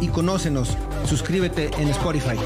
y conócenos. Suscríbete en Spotify.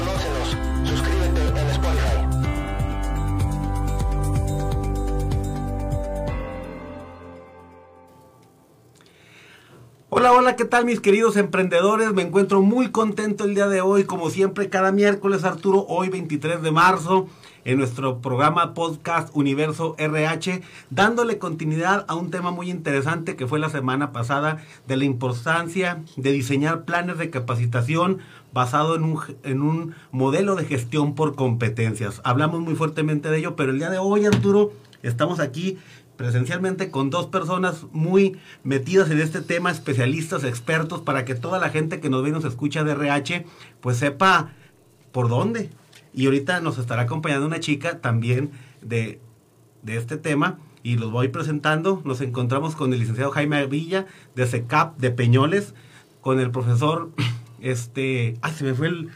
Hola, hola, ¿qué tal mis queridos emprendedores? Me encuentro muy contento el día de hoy, como siempre, cada miércoles, Arturo, hoy 23 de marzo, en nuestro programa podcast Universo RH, dándole continuidad a un tema muy interesante que fue la semana pasada de la importancia de diseñar planes de capacitación basado en un, en un modelo de gestión por competencias. Hablamos muy fuertemente de ello, pero el día de hoy, Arturo, estamos aquí presencialmente con dos personas muy metidas en este tema, especialistas, expertos, para que toda la gente que nos ve y nos escucha de RH, pues sepa por dónde. Y ahorita nos estará acompañando una chica también de, de este tema y los voy presentando. Nos encontramos con el licenciado Jaime Villa de SECAP de Peñoles, con el profesor, este, ay, se me fue el...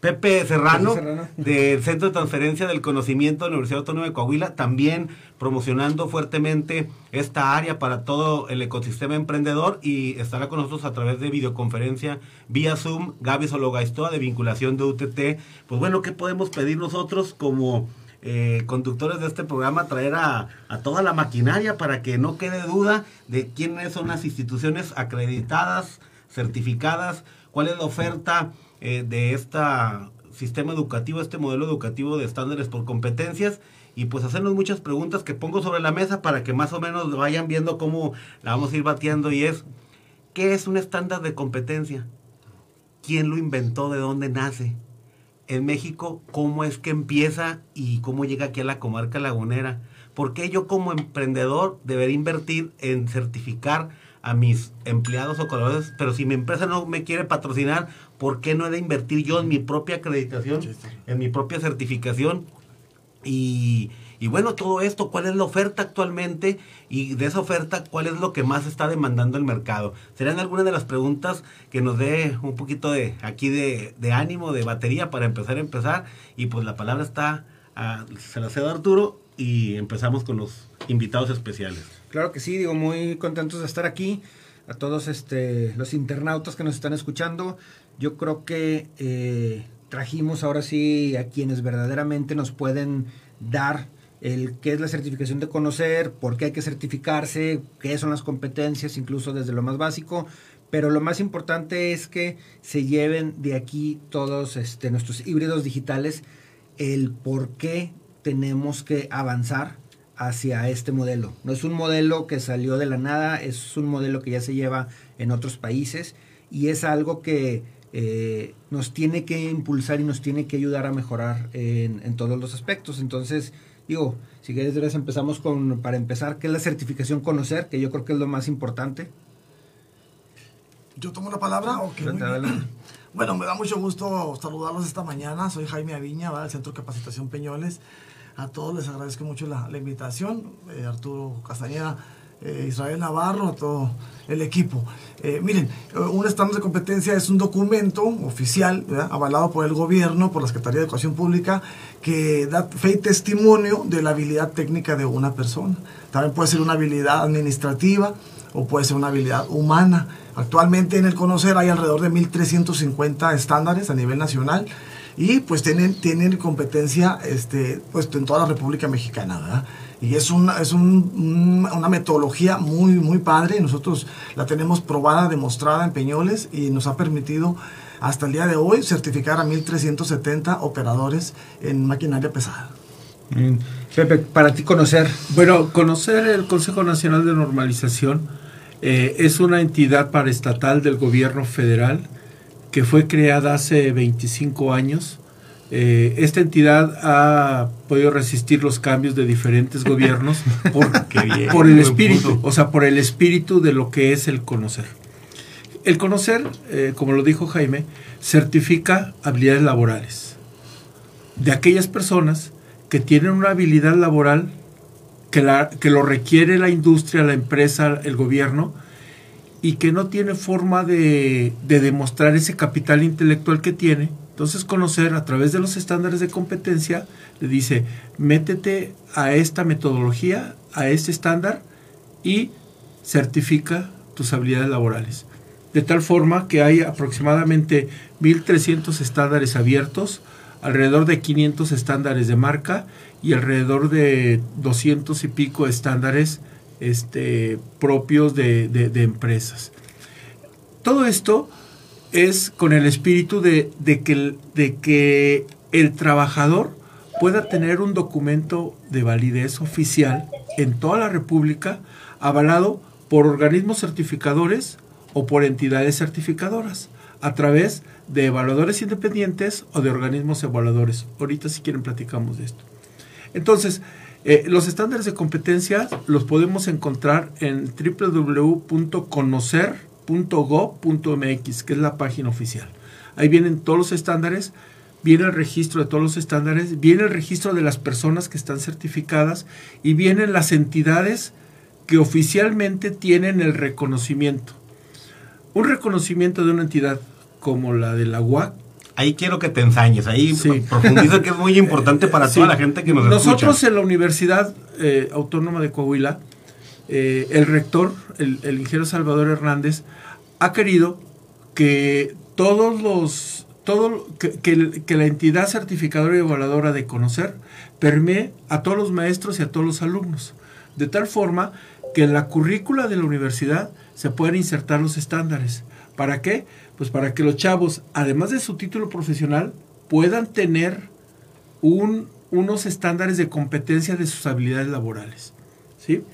Pepe Serrano, Pepe Serrano. del Centro de Transferencia del Conocimiento de la Universidad Autónoma de Coahuila, también promocionando fuertemente esta área para todo el ecosistema emprendedor y estará con nosotros a través de videoconferencia vía Zoom, Gaby Sologaistoa de vinculación de UTT. Pues bueno, ¿qué podemos pedir nosotros como eh, conductores de este programa? Traer a, a toda la maquinaria para que no quede duda de quiénes son las instituciones acreditadas, certificadas, cuál es la oferta eh, de este sistema educativo, este modelo educativo de estándares por competencias y pues hacernos muchas preguntas que pongo sobre la mesa para que más o menos vayan viendo cómo la vamos a ir bateando y es, ¿qué es un estándar de competencia? ¿Quién lo inventó? ¿De dónde nace? En México, ¿cómo es que empieza y cómo llega aquí a la comarca lagunera? ¿Por qué yo como emprendedor debería invertir en certificar a mis empleados o colaboradores? Pero si mi empresa no me quiere patrocinar, ¿por qué no he de invertir yo en mi propia acreditación, en mi propia certificación? Y, y bueno, todo esto, ¿cuál es la oferta actualmente? Y de esa oferta, ¿cuál es lo que más está demandando el mercado? Serían algunas de las preguntas que nos dé un poquito de aquí de, de ánimo, de batería para empezar a empezar. Y pues la palabra está, a, se la cedo a Arturo y empezamos con los invitados especiales. Claro que sí, digo, muy contentos de estar aquí. A todos este, los internautas que nos están escuchando, yo creo que eh, trajimos ahora sí a quienes verdaderamente nos pueden dar el qué es la certificación de conocer, por qué hay que certificarse, qué son las competencias, incluso desde lo más básico. Pero lo más importante es que se lleven de aquí todos este, nuestros híbridos digitales el por qué tenemos que avanzar hacia este modelo. No es un modelo que salió de la nada, es un modelo que ya se lleva en otros países y es algo que eh, nos tiene que impulsar y nos tiene que ayudar a mejorar en, en todos los aspectos. Entonces, digo, si quieres, empezamos con, para empezar, ¿qué es la certificación conocer? Que yo creo que es lo más importante. ¿Yo tomo la palabra? Ok, muy bien. Bueno, me da mucho gusto saludarlos esta mañana. Soy Jaime Aviña, del Centro de Capacitación Peñoles. A todos les agradezco mucho la, invitación. Eh, Arturo Castañeda, eh, Israel Navarro, a todo el equipo. Eh, miren, un estándar de competencia es un documento oficial, avalado por el gobierno, por la Secretaría de Educación Pública, que da fe y testimonio de la habilidad técnica de una persona. También puede ser una habilidad administrativa o puede ser una habilidad humana. Actualmente en el Conocer hay alrededor de 1.350 estándares a nivel nacional y pues tienen, tienen competencia este, pues, en toda la República Mexicana, ¿verdad? Y es, una, es un- una metodología muy, muy padre. Nosotros la tenemos probada, demostrada en Peñoles y nos ha permitido hasta el día de hoy certificar a 1.370 operadores en maquinaria pesada. Pepe, para ti conocer, Bueno, conocer el Consejo Nacional de Normalización eh, es una entidad paraestatal del gobierno federal que fue creada hace 25 años. Eh, esta entidad ha podido resistir los cambios de diferentes gobiernos por, bien, por el espíritu, o sea, por el espíritu de lo que es el conocer. el conocer, eh, como lo dijo Jaime, certifica habilidades laborales de aquellas personas que tienen una habilidad laboral que, la, que lo requiere la industria, la empresa, el gobierno, y que no tiene forma de, de demostrar ese capital intelectual que tiene. Entonces conocer a través de los estándares de competencia, le dice, métete a esta metodología, a este estándar y certifica tus habilidades laborales. De tal forma que hay aproximadamente 1.300 estándares abiertos, alrededor de 500 estándares de marca y alrededor de 200 y pico estándares este, propios de, de, empresas. Todo esto es con el espíritu de, de, que, de que el trabajador pueda tener un documento de validez oficial en toda la República avalado por organismos certificadores o por entidades certificadoras a través de evaluadores independientes o de organismos evaluadores. Ahorita si quieren platicamos de esto. Entonces, eh, los estándares de competencia los podemos encontrar en www.conocer.gov.mx, que es la página oficial. Ahí vienen todos los estándares, viene el registro de todos los estándares, viene el registro de las personas que están certificadas y vienen las entidades que oficialmente tienen el reconocimiento. Un reconocimiento de una entidad como la de la UAC ahí quiero que te ensañes, ahí profundiza que es muy importante para toda la gente que nos Nosotros en la Universidad eh, Autónoma de Coahuila, eh, el rector, el, ingeniero Salvador Hernández, ha querido que todos los, todo, que, que, la entidad certificadora y evaluadora de conocer permee a todos los maestros y a todos los alumnos, de tal forma que en la currícula de la universidad se puedan insertar los estándares. ¿Para qué? Pues para que los chavos, además de su título profesional, puedan tener un, unos estándares de competencia de sus habilidades laborales. ¿sí?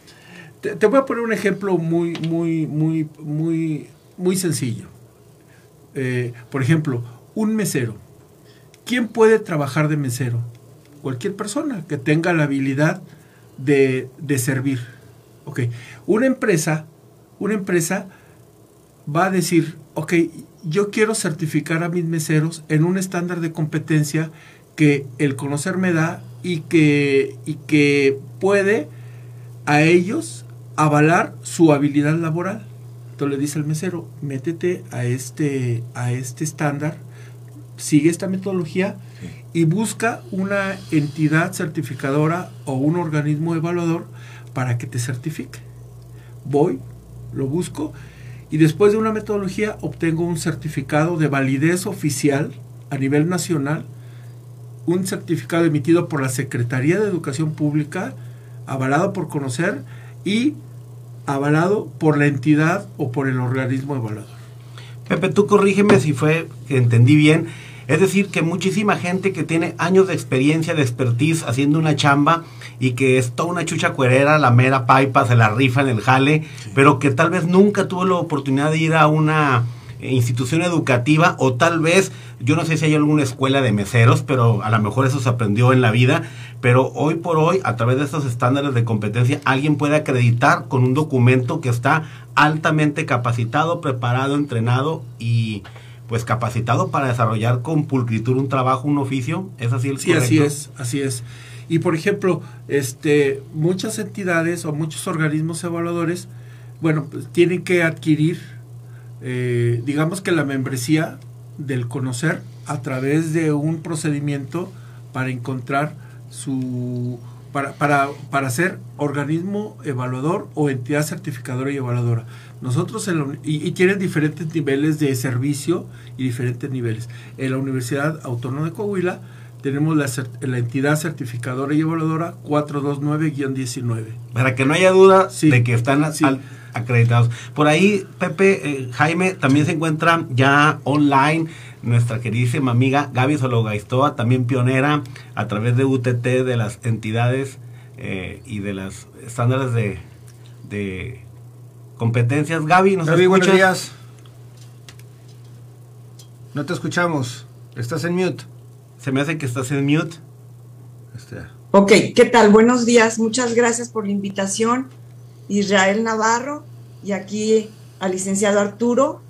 Te, voy a poner un ejemplo muy, muy, muy, muy, muy sencillo. Eh, por ejemplo, un mesero. ¿Quién puede trabajar de mesero? Cualquier persona que tenga la habilidad de, de servir. Okay. Una empresa, una empresa va a decir, ok, yo quiero certificar a mis meseros en un estándar de competencia que el conocer me da y que, y que puede a ellos avalar su habilidad laboral. Entonces le dice al mesero, métete a este, a este estándar, sigue esta metodología y busca una entidad certificadora o un organismo evaluador para que te certifique. Voy, lo busco y después de una metodología obtengo un certificado de validez oficial a nivel nacional, un certificado emitido por la Secretaría de Educación Pública, avalado por conocer y avalado por la entidad o por el organismo evaluador. Pepe, tú corrígeme si fue que entendí bien. Es decir, que muchísima gente que tiene años de experiencia, de expertise haciendo una chamba y que es toda una chucha cuerera, la mera paipa, se la rifa en el jale, pero que tal vez nunca tuvo la oportunidad de ir a una institución educativa o tal vez, yo no sé si hay alguna escuela de meseros, pero a lo mejor eso se aprendió en la vida, pero hoy por hoy, a través de estos estándares de competencia, alguien puede acreditar con un documento que está altamente capacitado, preparado, entrenado y pues capacitado para desarrollar con pulcritud un trabajo, un oficio, ¿es así el Sí, así es, así es. Y por ejemplo, este, muchas entidades o muchos organismos evaluadores, bueno, pues tienen que adquirir, eh, digamos que la membresía del conocer a través de un procedimiento para encontrar su para, para, para ser organismo evaluador o entidad certificadora y evaluadora. Nosotros, en y, tienen diferentes niveles de servicio y diferentes niveles. En la Universidad Autónoma de Coahuila tenemos la, la entidad certificadora y evaluadora 429-19. Para que no haya duda de que están acreditados. Por ahí, Pepe, eh, Jaime, también se encuentra ya online nuestra queridísima amiga Gaby Sologaistoa, también pionera a través de UTT, de las entidades eh, y de los estándares de, de competencias. Gaby, ¿nos Gaby, buenos días. No te escuchamos. Estás en mute. Se me hace que estás en mute. Este. Ok, ¿qué tal? Buenos días. Muchas gracias por la invitación. Israel Navarro y aquí al licenciado Arturo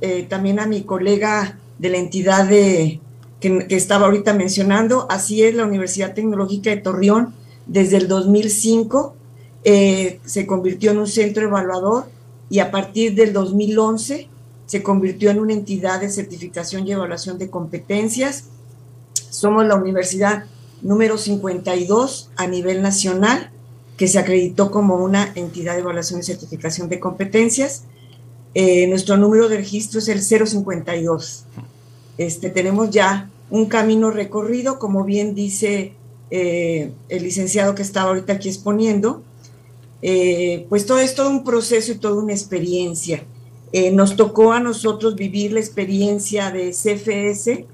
eh, también a mi colega de la entidad de, que, estaba ahorita mencionando, así es la Universidad Tecnológica de Torreón, desde el 2005 eh, se convirtió en un centro evaluador y a partir del 2011 se convirtió en una entidad de certificación y evaluación de competencias. Somos la universidad número 52 a nivel nacional que se acreditó como una entidad de evaluación y certificación de competencias. Eh, nuestro número de registro es el 052. Este, tenemos ya un camino recorrido, como bien dice eh, el licenciado que estaba ahorita aquí exponiendo, eh, pues todo es todo un proceso y toda una experiencia. nos tocó a nosotros vivir la experiencia de CFS,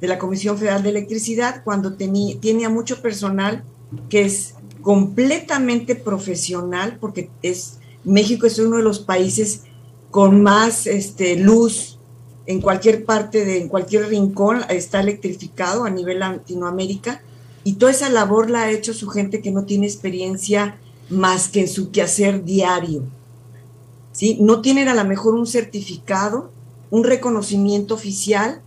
de la Comisión Federal de Electricidad, cuando tenía, tenía mucho personal que es completamente profesional, porque es, México es uno de los países con más este, luz en cualquier parte, de, en cualquier rincón, está electrificado a nivel Latinoamérica, y toda esa labor la ha hecho su gente que no tiene experiencia más que en su quehacer diario. ¿sí? No tienen a lo mejor un certificado, un reconocimiento oficial,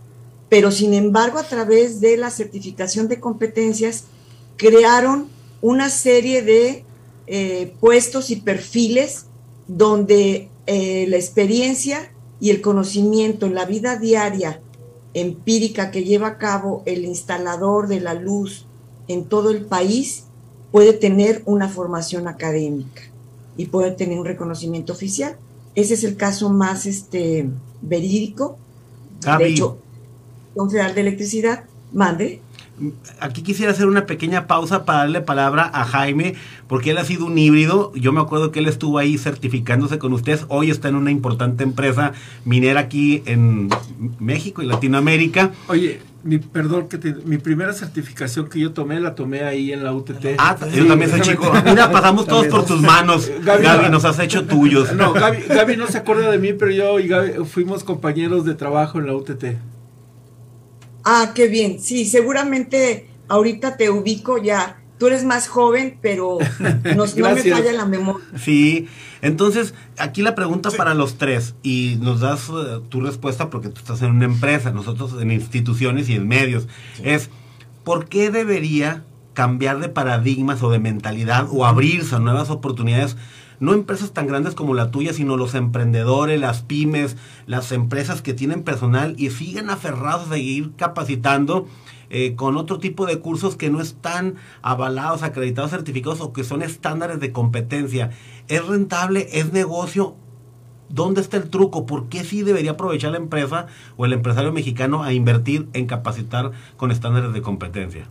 pero sin embargo a través de la certificación de competencias crearon una serie de eh, puestos y perfiles donde eh, la experiencia y el conocimiento en la vida diaria empírica que lleva a cabo el instalador de la luz en todo el país puede tener una formación académica y puede tener un reconocimiento oficial. Ese es el caso más este, verídico. De hecho, Federal de Electricidad, mande aquí quisiera hacer una pequeña pausa para darle palabra a Jaime, porque él ha sido un híbrido. Yo me acuerdo que él estuvo ahí certificándose con ustedes. Hoy está en una importante empresa minera aquí en México y Latinoamérica. Oye, mi, perdón, que mi primera certificación que yo tomé, la tomé ahí en la UTT. Ah, yo también soy chico. Mira, pasamos todos por tus manos. Gaby, nos has hecho tuyos. No, Gaby, Gaby, no se acuerda de mí, pero yo y Gaby fuimos compañeros de trabajo en la UTT. Ah, qué bien. Sí, seguramente ahorita te ubico ya. Tú eres más joven, pero no me falla la memoria. Sí, entonces aquí la pregunta para los tres y nos das eh, tu respuesta porque tú estás en una empresa, nosotros en instituciones y en medios, es ¿por qué debería cambiar de paradigmas o de mentalidad o abrirse a nuevas oportunidades no empresas tan grandes como la tuya, sino los emprendedores, las pymes, las empresas que tienen personal y siguen aferrados a seguir capacitando eh, con otro tipo de cursos que no están avalados, acreditados, certificados o que son estándares de competencia. ¿Es rentable? ¿Es negocio? ¿Dónde está el truco? ¿Por qué sí debería aprovechar la empresa o el empresario mexicano a invertir en capacitar con estándares de competencia?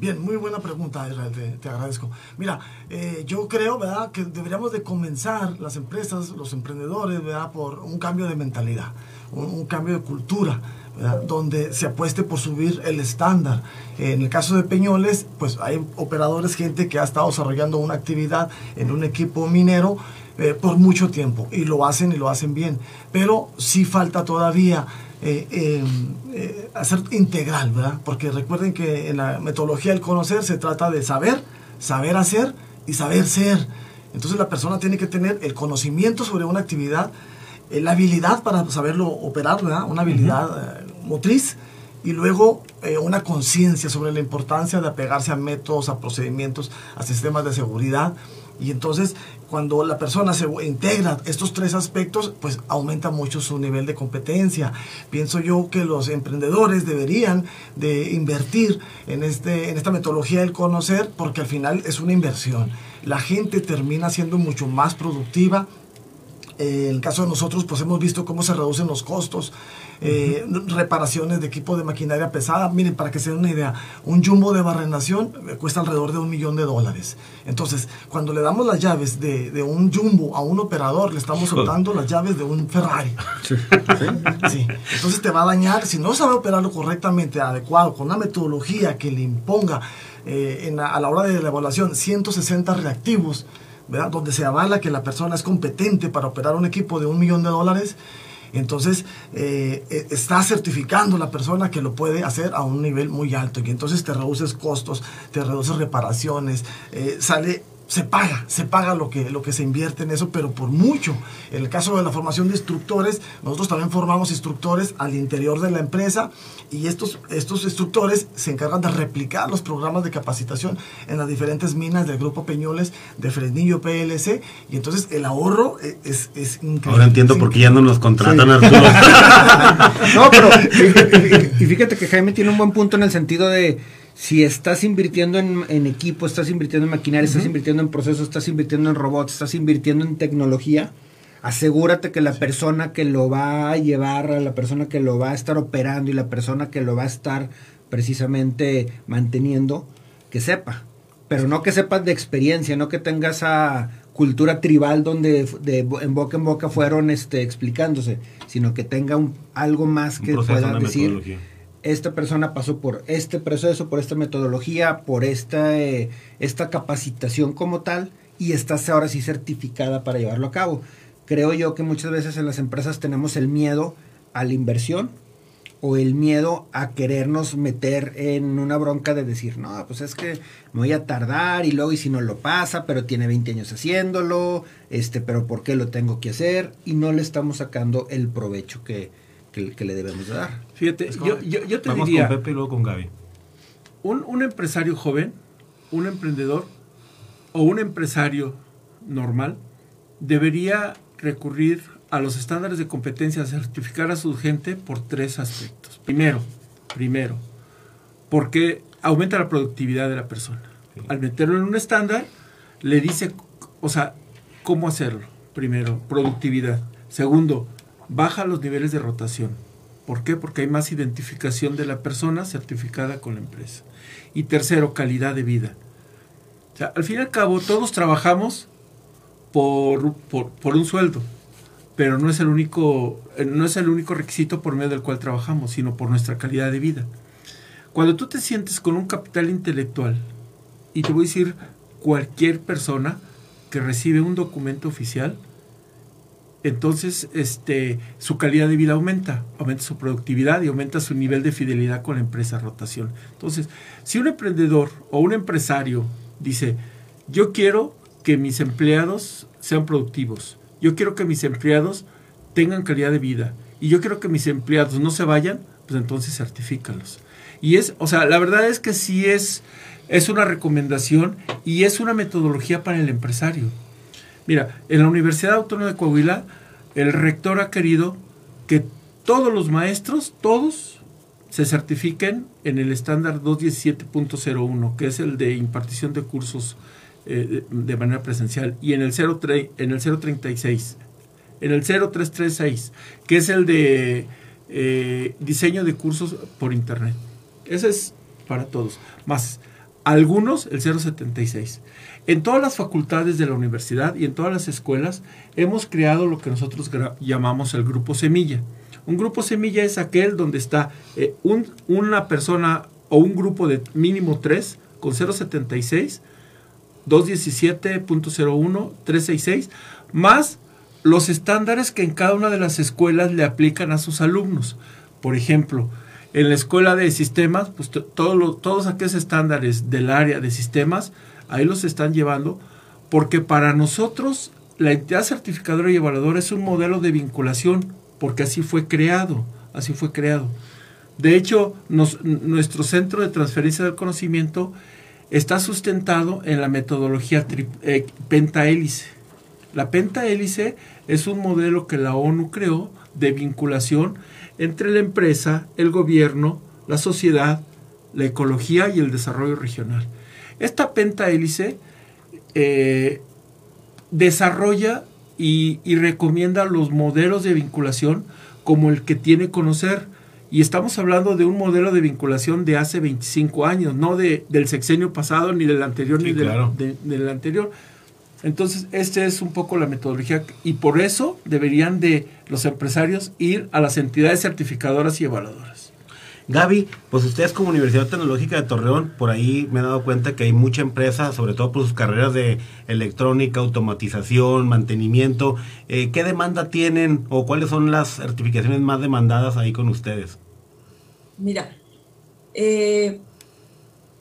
Bien, muy buena pregunta, Israel, te, agradezco. Mira, eh, yo creo, ¿verdad?, que deberíamos de comenzar las empresas, los emprendedores, ¿verdad?, por un cambio de mentalidad, un, cambio de cultura, ¿verdad? donde se apueste por subir el estándar. en el caso de Peñoles, pues hay operadores, gente que ha estado desarrollando una actividad en un equipo minero eh, por mucho tiempo y lo hacen y lo hacen bien, pero sí falta todavía eh, em, eh, hacer integral, ¿verdad? Porque recuerden que en la metodología del conocer se trata de saber, saber hacer y saber ser. Entonces la persona tiene que tener el conocimiento sobre una actividad, eh, la habilidad para saberlo operar, ¿verdad? Una habilidad motriz y luego una conciencia sobre la importancia de apegarse a métodos, a procedimientos, a sistemas de seguridad. Y entonces cuando la persona se integra estos tres aspectos, pues aumenta mucho su nivel de competencia. Pienso yo que los emprendedores deberían de invertir en, este, en esta metodología del conocer porque al final es una inversión. La gente termina siendo mucho más productiva. Eh, en el caso de nosotros, pues hemos visto cómo se reducen los costos eh, reparaciones de equipo de maquinaria pesada. Miren, para que se den una idea, un jumbo de barrenación eh, cuesta alrededor de un millón de dólares. Entonces, cuando le damos las llaves de, de un jumbo a un operador, le estamos soltando las llaves de un Ferrari. Sí. ¿Sí? Entonces te va a dañar, si no sabe operarlo correctamente, adecuado, con una metodología que le imponga eh, a la hora de la evaluación 160 reactivos, ¿verdad? donde se avala que la persona es competente para operar un equipo de un millón de dólares, entonces, eh, eh, está certificando la persona que lo puede hacer a un nivel muy alto. Y entonces te reduces costos, te reduces reparaciones, eh, sale se paga, se paga lo que, lo que se invierte en eso, pero por mucho. En el caso de la formación de instructores, nosotros también formamos instructores al interior de la empresa y estos, estos instructores se encargan de replicar los programas de capacitación en las diferentes minas del Grupo Peñoles, de Fresnillo PLC, y entonces el ahorro e, es, es increíble. Ahora entiendo por qué ya no nos contratan, Arturo. no, pero y fíjate que Jaime tiene un buen punto en el sentido de si estás invirtiendo en, equipo, estás invirtiendo en maquinaria, estás invirtiendo en procesos, estás invirtiendo en robots, estás invirtiendo en tecnología, asegúrate que la persona que lo va a llevar, la persona que lo va a estar operando y la persona que lo va a estar precisamente manteniendo, que sepa. Pero no que sepas de experiencia, no que tengas esa cultura tribal donde de, en boca en boca fueron este, explicándose, sino que tenga un, algo más que pueda decir esta persona pasó por este proceso, por esta metodología, por esta, eh, esta capacitación como tal y está ahora sí certificada para llevarlo a cabo. Creo yo que muchas veces en las empresas tenemos el miedo a la inversión o el miedo a querernos meter en una bronca de decir, no, pues es que me voy a tardar y luego y si no lo pasa, pero tiene 20 años haciéndolo, este, pero ¿por qué lo tengo que hacer? Y no le estamos sacando el provecho que, que, le debemos dar. Fíjate, yo, yo, te vamos diría... con Pepe y luego con Gaby. Un, un empresario joven, un emprendedor o un empresario normal debería recurrir a los estándares de competencia, certificar a su gente por tres aspectos. Primero, primero, porque aumenta la productividad de la persona. Al meterlo en un estándar, le dice, o sea, cómo hacerlo. Primero, productividad. Segundo, baja los niveles de rotación. ¿Por qué? Porque hay más identificación de la persona certificada con la empresa. Y tercero, calidad de vida. Al fin y al cabo, todos trabajamos por, por, un sueldo, pero no es, el único, no es el único requisito por medio del cual trabajamos, sino por nuestra calidad de vida. Cuando tú te sientes con un capital intelectual, y te voy a decir cualquier persona que recibe un documento oficial, entonces este, su calidad de vida aumenta, aumenta su productividad y aumenta su nivel de fidelidad con la empresa rotación. Entonces, si un emprendedor o un empresario dice, yo quiero que mis empleados sean productivos, yo quiero que mis empleados tengan calidad de vida y yo quiero que mis empleados no se vayan, pues entonces certifícalos. Y es, o sea, la verdad es que sí es, es una recomendación y es una metodología para el empresario. Mira, en la Universidad Autónoma de Coahuila, el rector ha querido que todos los maestros, todos, se certifiquen en el estándar 217.01, que es el de impartición de cursos eh, de, manera presencial, y en el, 03, en el 036, en el 0336, que es el de eh, diseño de cursos por internet. Ese es para todos. Más algunos el 076. En todas las facultades de la universidad y en todas las escuelas hemos creado lo que nosotros llamamos el grupo semilla. Un grupo semilla es aquel donde está eh, una persona o un grupo de mínimo tres con 076, 217.01, 366, más los estándares que en cada una de las escuelas le aplican a sus alumnos. Por ejemplo, en la escuela de sistemas, pues todos aquellos estándares del área de sistemas ahí los están llevando, porque para nosotros la entidad certificadora y evaluadora es un modelo de vinculación, porque así fue creado, así fue creado. De hecho, nuestro centro de transferencia del conocimiento está sustentado en la metodología eh, pentahélice. La pentahélice es un modelo que la ONU creó de vinculación entre la empresa, el gobierno, la sociedad, la ecología y el desarrollo regional. Esta pentahélice eh, desarrolla y, recomienda los modelos de vinculación como el que tiene conocer. Y estamos hablando de un modelo de vinculación de hace 25 años, no de, del sexenio pasado, ni del anterior, ni del, anterior. Entonces, esta es un poco la metodología y por eso deberían de los empresarios ir a las entidades certificadoras y evaluadoras. Gaby, pues ustedes como Universidad Tecnológica de Torreón, por ahí me he dado cuenta que hay mucha empresa, sobre todo por sus carreras de electrónica, automatización, mantenimiento. Eh, ¿Qué demanda tienen o cuáles son las certificaciones más demandadas ahí con ustedes? Mira, eh,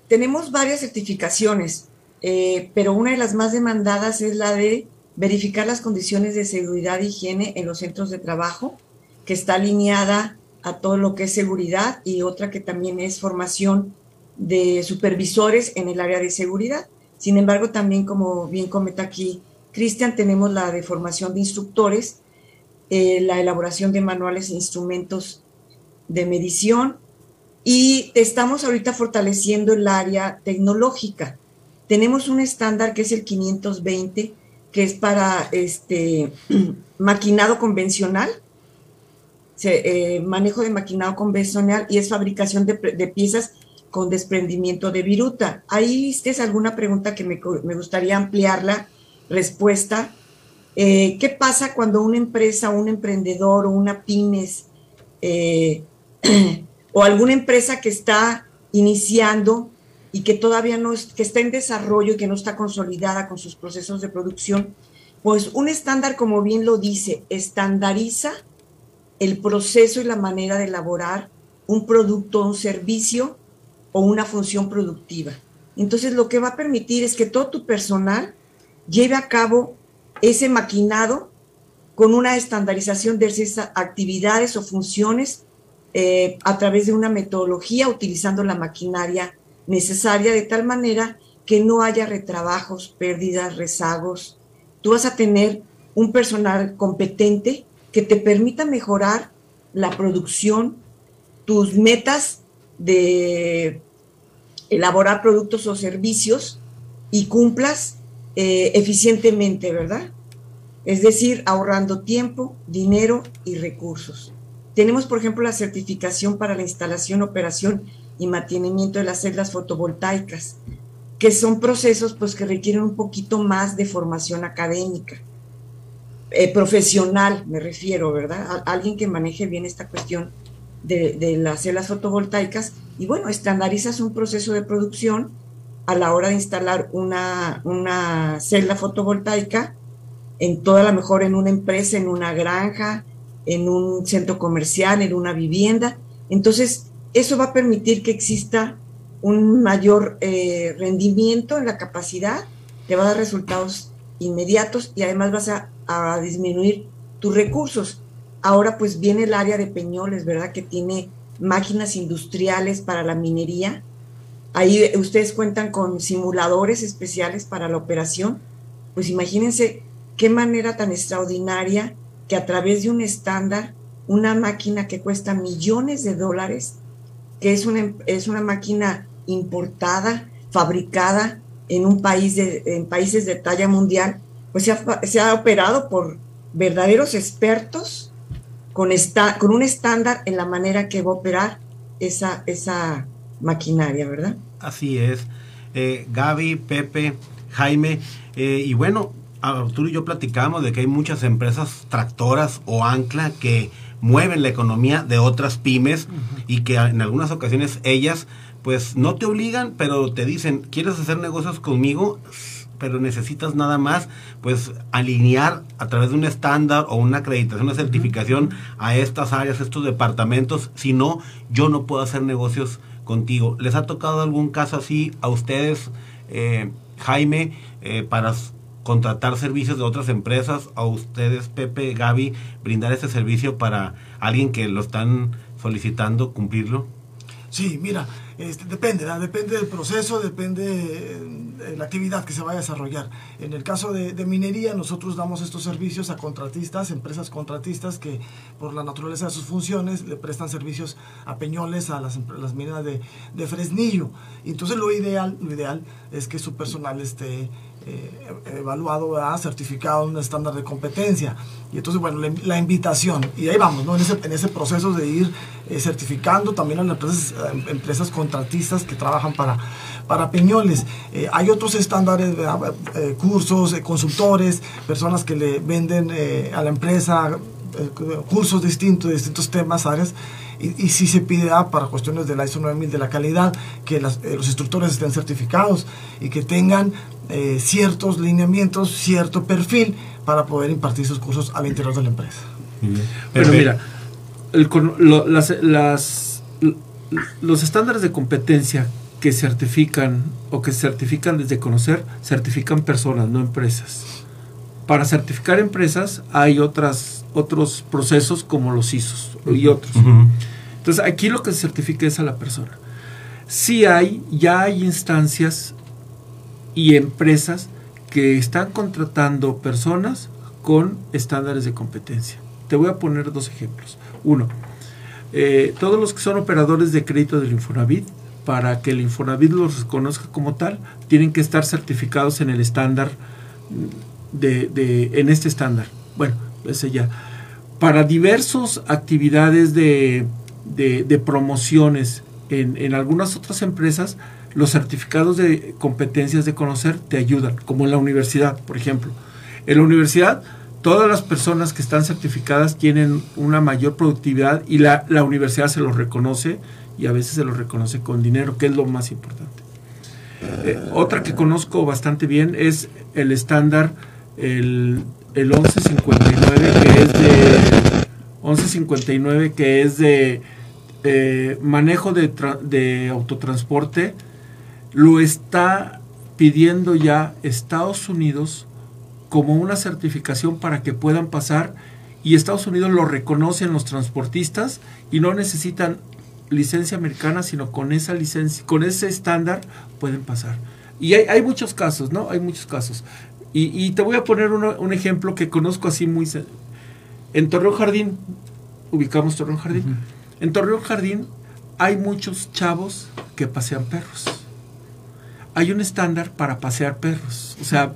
tenemos varias certificaciones. eh, pero una de las más demandadas es la de verificar las condiciones de seguridad e higiene en los centros de trabajo, que está alineada a todo lo que es seguridad y otra que también es formación de supervisores en el área de seguridad. Sin embargo, también como bien comenta aquí Cristian, tenemos la de formación de instructores, eh, la elaboración de manuales e instrumentos de medición y estamos ahorita fortaleciendo el área tecnológica. Tenemos un estándar que es el 520, que es para este maquinado convencional, eh, manejo de maquinado convencional y es fabricación de, piezas con desprendimiento de viruta. Ahí es alguna pregunta que me, gustaría ampliar la respuesta. Eh, ¿Qué pasa cuando una empresa, un emprendedor o una pymes eh, o alguna empresa que está iniciando y que todavía no es, que está en desarrollo y que no está consolidada con sus procesos de producción, pues un estándar, como bien lo dice, estandariza el proceso y la manera de elaborar un producto, un servicio o una función productiva. Entonces, lo que va a permitir es que todo tu personal lleve a cabo ese maquinado con una estandarización de esas actividades o funciones eh, a través de una metodología utilizando la maquinaria necesaria de tal manera que no haya retrabajos, pérdidas, rezagos. Tú vas a tener un personal competente que te permita mejorar la producción, tus metas de elaborar productos o servicios y cumplas eh, eficientemente, ¿verdad? Es decir, ahorrando tiempo, dinero y recursos. Tenemos, por ejemplo, la certificación para la instalación, operación y mantenimiento de las celdas fotovoltaicas, que son procesos pues, que requieren un poquito más de formación académica, eh, profesional, me refiero, ¿verdad? alguien que maneje bien esta cuestión de, las celdas fotovoltaicas y bueno, estandarizas un proceso de producción a la hora de instalar una, una celda fotovoltaica en toda la mejor en una empresa, en una granja, en un centro comercial, en una vivienda. Entonces, eso va a permitir que exista un mayor eh, rendimiento en la capacidad, te va a dar resultados inmediatos y además vas a, a, disminuir tus recursos. Ahora pues viene el área de Peñoles, ¿verdad? Que tiene máquinas industriales para la minería. Ahí ustedes cuentan con simuladores especiales para la operación. Pues imagínense qué manera tan extraordinaria que a través de un estándar, una máquina que cuesta millones de dólares, que es una, es una máquina importada, fabricada en un país de, en países de talla mundial, pues se ha, se ha operado por verdaderos expertos con, esta, con un estándar en la manera que va a operar esa, esa maquinaria, ¿verdad? Así es. Eh, Gaby, Pepe, Jaime, eh, y bueno, Arturo y yo platicamos de que hay muchas empresas tractoras o ancla que mueven la economía de otras pymes y que en algunas ocasiones ellas pues no te obligan, pero te dicen, ¿quieres hacer negocios conmigo? Pero necesitas nada más pues alinear a través de un estándar o una acreditación, una certificación a estas áreas, estos departamentos, si no, yo no puedo hacer negocios contigo. ¿Les ha tocado algún caso así a ustedes, eh, Jaime, eh, para contratar servicios de otras empresas, a ustedes, Pepe, Gaby, brindar ese servicio para alguien que lo están solicitando, cumplirlo? Sí, mira, este, depende, depende del proceso, depende de la actividad que se vaya a desarrollar. En el caso de, minería, nosotros damos estos servicios a contratistas, empresas contratistas que por la naturaleza de sus funciones le prestan servicios a Peñoles, a las, las minas de, de Fresnillo. entonces lo ideal, lo ideal es que su personal esté eh, evaluado, certificado un estándar de competencia. Y entonces, bueno, la, invitación, y ahí vamos, ¿no? en, ese, en proceso de ir eh, certificando también a las empresas, empresas contratistas que trabajan para, para Peñoles. Eh, hay otros estándares, cursos, consultores, personas que le venden a la empresa cursos distintos, distintos temas, áreas y, si se pide ah, para cuestiones de la ISO 9000 de la calidad, que eh, los instructores estén certificados y que tengan eh, ciertos lineamientos, cierto perfil para poder impartir sus cursos al interior de la empresa. Pero mira, las, los estándares de competencia que certifican o que certifican desde conocer, certifican personas, no empresas. Para certificar empresas hay otras, otros procesos como los ISOs y otros. Entonces aquí lo que se certifica es a la persona. Sí hay, ya hay instancias y empresas que están contratando personas con estándares de competencia. Te voy a poner dos ejemplos. Uno, eh, todos los que son operadores de crédito del Infonavit, para que el Infonavit los reconozca como tal, tienen que estar certificados en el estándar de, en este estándar. Bueno, ese ya. Para diversas actividades de, promociones en, en, algunas otras empresas, los certificados de competencias de conocer te ayudan, como en la universidad, por ejemplo. En la universidad, todas las personas que están certificadas tienen una mayor productividad y la, la universidad se los reconoce y a veces se los reconoce con dinero, que es lo más importante. Eh, otra que conozco bastante bien es el estándar, el, el 1159, que de 1159, que es de eh, manejo de, de autotransporte, lo está pidiendo ya Estados Unidos como una certificación para que puedan pasar y Estados Unidos lo reconocen los transportistas y no necesitan licencia americana, sino con esa licencia, con ese estándar pueden pasar. Y hay, muchos casos, ¿no? Hay muchos casos. Y, te voy a poner un ejemplo que conozco así muy... En Torreón Jardín, ubicamos Torreón Jardín. En Torreón Jardín hay muchos chavos que pasean perros. Hay un estándar para pasear perros. O sea,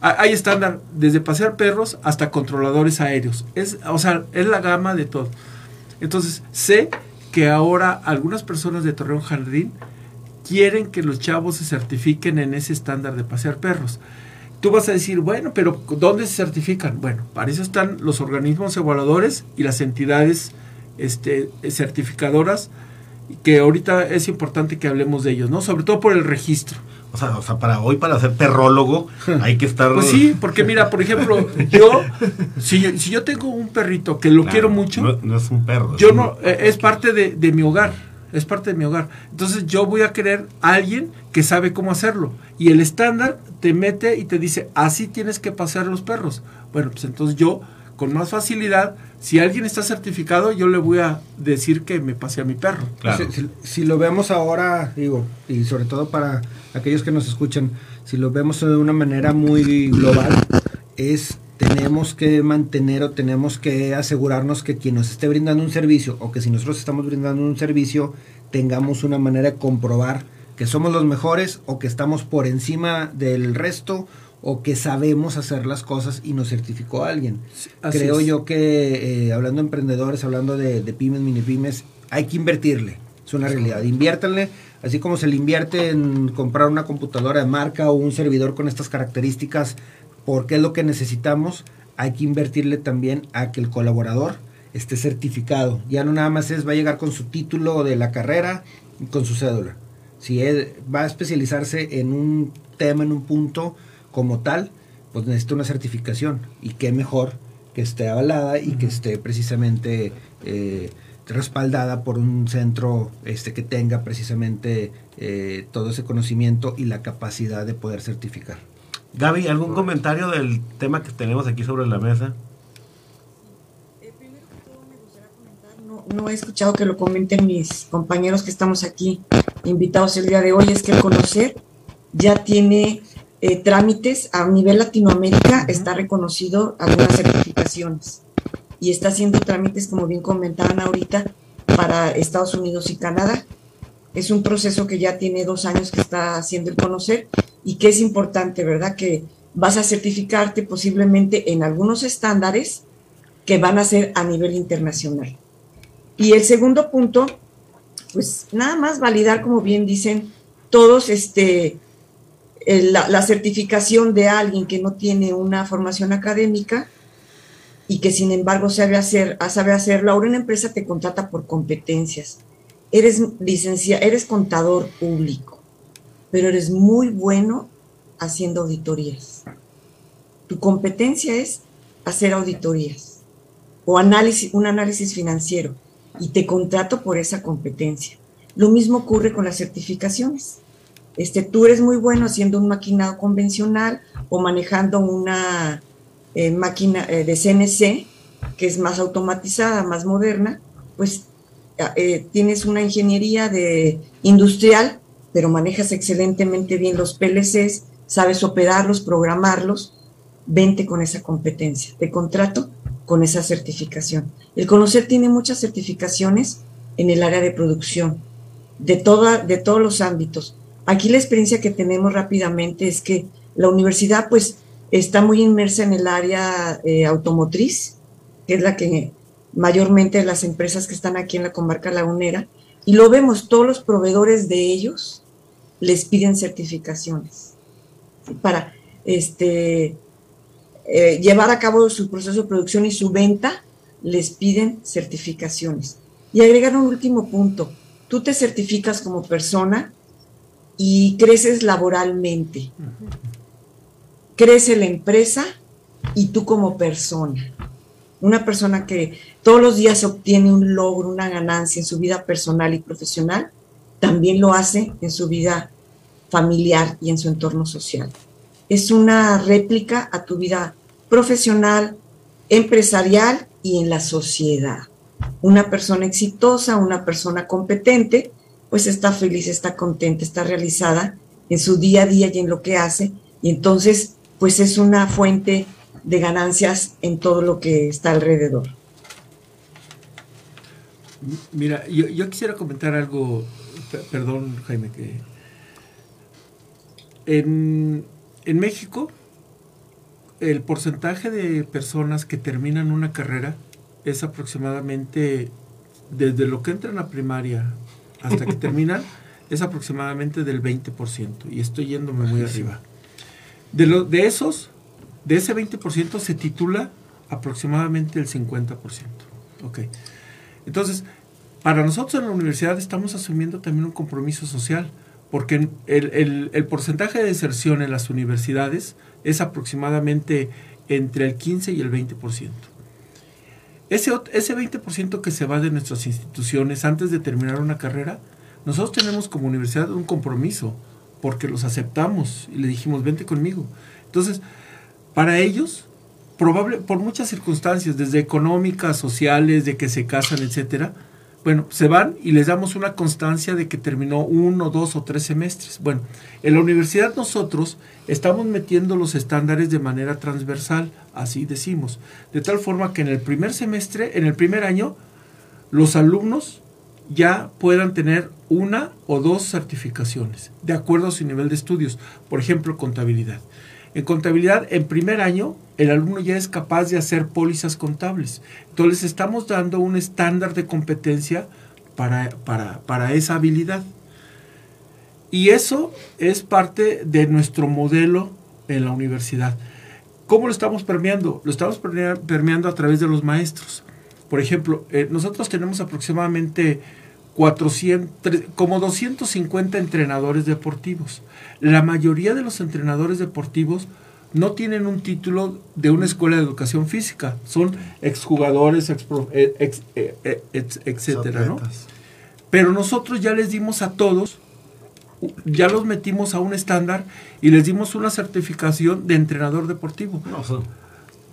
hay estándar desde pasear perros hasta controladores aéreos. Es, o sea, es la gama de todo. Entonces, sé que ahora algunas personas de Torreón Jardín quieren que los chavos se certifiquen en ese estándar de pasear perros. Tú vas a decir, bueno, pero ¿dónde se certifican? Bueno, para eso están los organismos evaluadores y las entidades este, certificadoras, que ahorita es importante que hablemos de ellos, ¿no? Sobre todo por el registro. O sea, para hoy, para ser perrólogo, hay que estar. Pues sí, porque mira, por ejemplo, yo, si yo, si yo tengo un perrito que lo quiero mucho. No, es un perro. Yo no, eh, es parte de, de, mi hogar. Es parte de mi hogar. Entonces yo voy a querer a alguien que sabe cómo hacerlo. Y el estándar te mete y te dice, así tienes que pasar los perros. Bueno, pues entonces yo, con más facilidad, si alguien está certificado, yo le voy a decir que me pase a mi perro. Si, lo vemos ahora, digo, y sobre todo para aquellos que nos escuchan, si lo vemos de una manera muy global, es tenemos que mantener o tenemos que asegurarnos que quien nos esté brindando un servicio o que si nosotros estamos brindando un servicio, tengamos una manera de comprobar que somos los mejores o que estamos por encima del resto o que sabemos hacer las cosas y nos certificó alguien. Creo yo que eh, hablando de emprendedores, hablando de, pymes, mini pymes, hay que invertirle. Es una realidad. Inviértanle, así como se le invierte en comprar una computadora de marca o un servidor con estas características, porque es lo que necesitamos, hay que invertirle también a que el colaborador esté certificado. Ya no nada más es, va a llegar con su título de la carrera y con su cédula. Si va a especializarse en un tema, en un punto, como tal, pues necesita una certificación. Y qué mejor que esté avalada y que esté precisamente eh, respaldada por un centro este, que tenga precisamente eh, todo ese conocimiento y la capacidad de poder certificar. Gaby, ¿algún comentario del tema que tenemos aquí sobre la mesa? No, he escuchado que lo comenten mis compañeros que estamos aquí invitados el día de hoy, es que el conocer ya tiene eh, trámites a nivel Latinoamérica está reconocido algunas certificaciones y está haciendo trámites, como bien comentaban ahorita, para Estados Unidos y Canadá. Es un proceso que ya tiene dos años que está haciendo el conocer y que es importante, ¿verdad? Que vas a certificarte posiblemente en algunos estándares que van a ser a nivel internacional. Y el segundo punto, pues nada más validar, como bien dicen, todos este, la, certificación de alguien que no tiene una formación académica y que sin embargo sabe, hacer, sabe hacerlo. Ahora una empresa te contrata por competencias. Eres eres contador público, pero eres muy bueno haciendo auditorías. Tu competencia es hacer auditorías o análisis, un análisis financiero y te contrato por esa competencia. Lo mismo ocurre con las certificaciones. Este, tú eres muy bueno haciendo un maquinado convencional o manejando una eh, máquina eh, de CNC, que es más automatizada, más moderna, pues eh, tienes una ingeniería de industrial, pero manejas excelentemente bien los PLCs, sabes operarlos, programarlos, vente con esa competencia. Te contrato con esa certificación. El conocer tiene muchas certificaciones en el área de producción, de, toda, de todos los ámbitos. Aquí la experiencia que tenemos rápidamente es que la universidad pues está muy inmersa en el área eh, automotriz, que es la que mayormente las empresas que están aquí en la comarca lagunera, y lo vemos, todos los proveedores de ellos les piden certificaciones para este, eh, llevar a cabo su proceso de producción y su venta, les piden certificaciones. Y agregar un último punto, tú te certificas como persona y creces laboralmente. Crece la empresa y tú como persona. Una persona que todos los días obtiene un logro, una ganancia en su vida personal y profesional, también lo hace en su vida familiar y en su entorno social. Es una réplica a tu vida profesional, empresarial y en la sociedad. Una persona exitosa, una persona competente, pues está feliz, está contenta, está realizada en su día a día y en lo que hace, y entonces pues es una fuente de ganancias en todo lo que está alrededor. Mira, yo, quisiera comentar algo, perdón Jaime, que en, en México el porcentaje de personas que terminan una carrera es aproximadamente, desde lo que entran a primaria hasta que terminan, es aproximadamente del 20%, y estoy yéndome muy arriba. De, lo, de esos, de ese 20% se titula aproximadamente el 50%. Ok. Entonces, para nosotros en la universidad estamos asumiendo también un compromiso social, porque el, porcentaje de deserción en las universidades es aproximadamente entre el 15 y el 20%. Ese, ese 20% que se va de nuestras instituciones antes de terminar una carrera, nosotros tenemos como universidad un compromiso, porque los aceptamos y le dijimos, vente conmigo. Entonces, para ellos, probable, por muchas circunstancias, desde económicas, sociales, de que se casan, etcétera, bueno, se van y les damos una constancia de que terminó uno, dos o tres semestres. Bueno, en la universidad nosotros estamos metiendo los estándares de manera transversal, así decimos, de tal forma que en el primer semestre, en el primer año, los alumnos ya puedan tener una o dos certificaciones, de acuerdo a su nivel de estudios, por ejemplo, contabilidad. En contabilidad, en primer año, el alumno ya es capaz de hacer pólizas contables. Entonces, estamos dando un estándar de competencia para, para, esa habilidad. Y eso es parte de nuestro modelo en la universidad. ¿Cómo lo estamos permeando? Lo estamos permeando a través de los maestros. Por ejemplo, eh, nosotros tenemos aproximadamente 400, como 250 entrenadores deportivos. La mayoría de los entrenadores deportivos no tienen un título de una escuela de educación física, son exjugadores, ex, eh, ex, eh, eh, etcétera, ¿no? Pero nosotros ya les dimos a todos, ya los metimos a un estándar y les dimos una certificación de entrenador deportivo. No,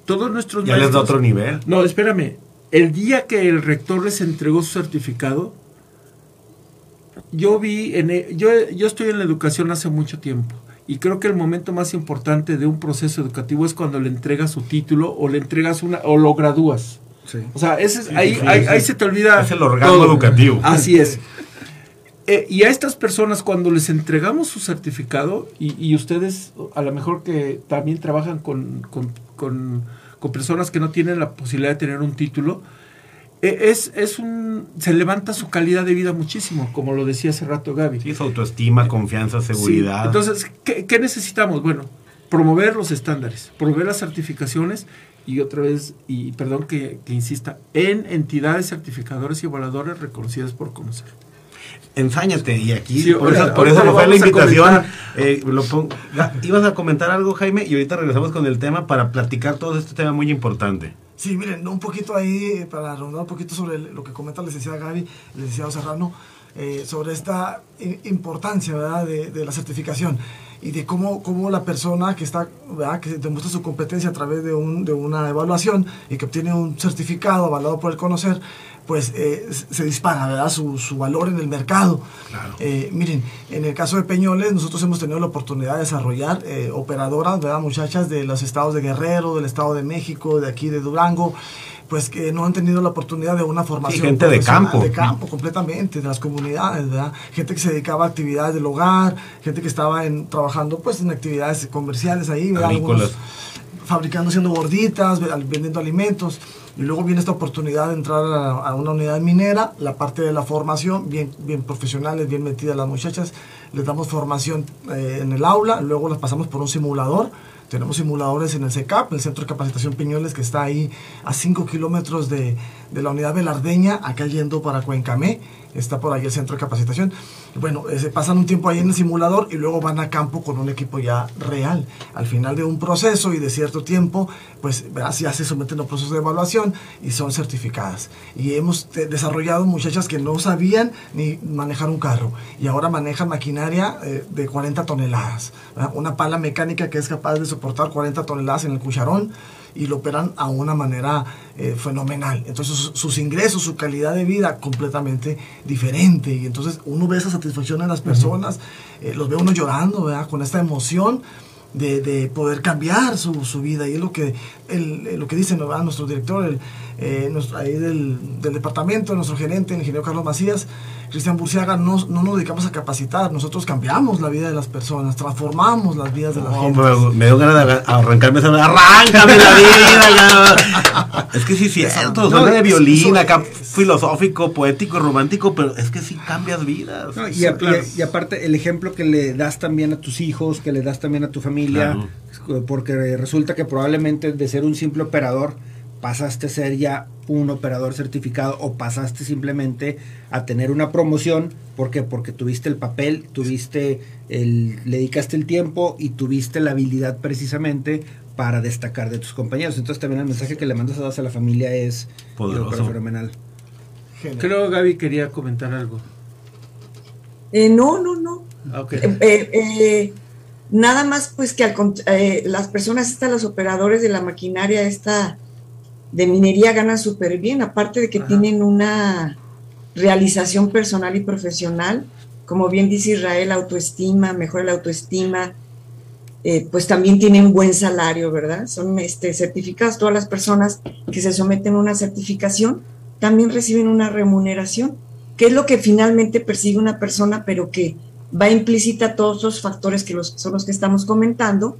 Todos nuestros ya les da otro nivel. No, espérame. El día que el rector les entregó su certificado, yo vi, en, e, yo, yo estoy en la educación hace mucho tiempo y creo que el momento más importante de un proceso educativo es cuando le entregas su título o le entregas una o lo gradúas. O sea, ese es, ahí, ahí, se te olvida. Es el organo educativo. Así es. Eh, y a estas personas cuando les entregamos su certificado, y, y ustedes a lo mejor que también trabajan con, con, con, con personas que no tienen la posibilidad de tener un título, es, es un, se levanta su calidad de vida muchísimo, como lo decía hace rato Gaby. Sí, su autoestima, confianza, seguridad. Entonces, ¿qué, necesitamos? Bueno, promover los estándares, promover las certificaciones y otra vez, y perdón que, insista, en entidades certificadoras y evaluadoras reconocidas por conocer. Ensáñate, y aquí, por, eso, fue la invitación. Eh, ibas a comentar algo, Jaime, y ahorita regresamos con el tema para platicar todo este tema muy importante. Sí, miren, un poquito ahí, para rondar un poquito sobre lo que comenta la licenciada Gaby, el licenciado Serrano, eh, sobre esta importancia ¿verdad? De, de, la certificación y de cómo, cómo la persona que está ¿verdad? que demuestra su competencia a través de, un, de una evaluación y que obtiene un certificado avalado por el conocer pues eh, se dispara ¿verdad? Su, su, valor en el mercado. Eh, miren, en el caso de Peñoles, nosotros hemos tenido la oportunidad de desarrollar eh, operadoras, ¿verdad? muchachas de los estados de Guerrero, del estado de México, de aquí de Durango, pues que no han tenido la oportunidad de una formación. gente de campo. De campo, completamente, de las comunidades, ¿verdad? Gente que se dedicaba a actividades del hogar, gente que estaba en, trabajando pues en actividades comerciales ahí, ¿verdad? fabricando, haciendo gorditas, vendiendo alimentos. Y luego viene esta oportunidad de entrar a, una unidad minera, la parte de la formación, bien, bien profesionales, bien metidas las muchachas. Les damos formación eh, en el aula, luego las pasamos por un simulador. Tenemos simuladores en el CECAP, el Centro de Capacitación Piñoles, que está ahí a 5 kilómetros de, de la unidad velardeña, acá yendo para Cuencamé está por ahí el centro de capacitación. Bueno, eh, se pasan un tiempo ahí en el simulador y luego van a campo con un equipo ya real. Al final de un proceso y de cierto tiempo, pues ya se someten a un proceso de evaluación y son certificadas. Y hemos desarrollado muchachas que no sabían ni manejar un carro y ahora manejan maquinaria eh, de 40 toneladas. Una pala mecánica que es capaz de soportar 40 toneladas en el cucharón y lo operan a una manera eh, fenomenal. Entonces sus ingresos, su calidad de vida completamente diferente. Y entonces uno ve esa satisfacción en las personas, eh, los ve uno llorando, ¿verdad? Con esta emoción. De, de poder cambiar su, su, vida y es lo que el, lo que dice nuestro director el, eh, nuestro, ahí del, del, departamento nuestro gerente el ingeniero Carlos Macías Cristian Burciaga, no, no, nos dedicamos a capacitar, nosotros cambiamos la vida de las personas, transformamos las vidas de la gente. Me, dio ganas de arrancarme esa arráncame la vida. es que sí, sí, es cierto, no, de violín, acá filosófico, poético, romántico, pero es que sí cambias vidas. y, y, aparte, el ejemplo que le das también a tus hijos, que le das también a tu familia, porque resulta que probablemente de ser un simple operador, pasaste a ser ya un operador certificado o pasaste simplemente a tener una promoción. ¿Por qué? Porque tuviste el papel, tuviste el, le dedicaste el tiempo y tuviste la habilidad precisamente para destacar de tus compañeros. Entonces también el mensaje que le mandas a la familia es Poderoso. fenomenal. Creo Gaby quería comentar algo. Eh, no, no, no. Ah, eh, eh, nada más pues que las personas estas, los operadores de la maquinaria esta de minería ganan súper bien, aparte de que tienen una realización personal y profesional, como bien dice Israel, autoestima, mejora la autoestima, eh, pues también tienen buen salario, ¿verdad? Son este, certificadas todas las personas que se someten a una certificación, también reciben una remuneración, que es lo que finalmente persigue una persona, pero que va implícita a todos los factores que los, son los que estamos comentando,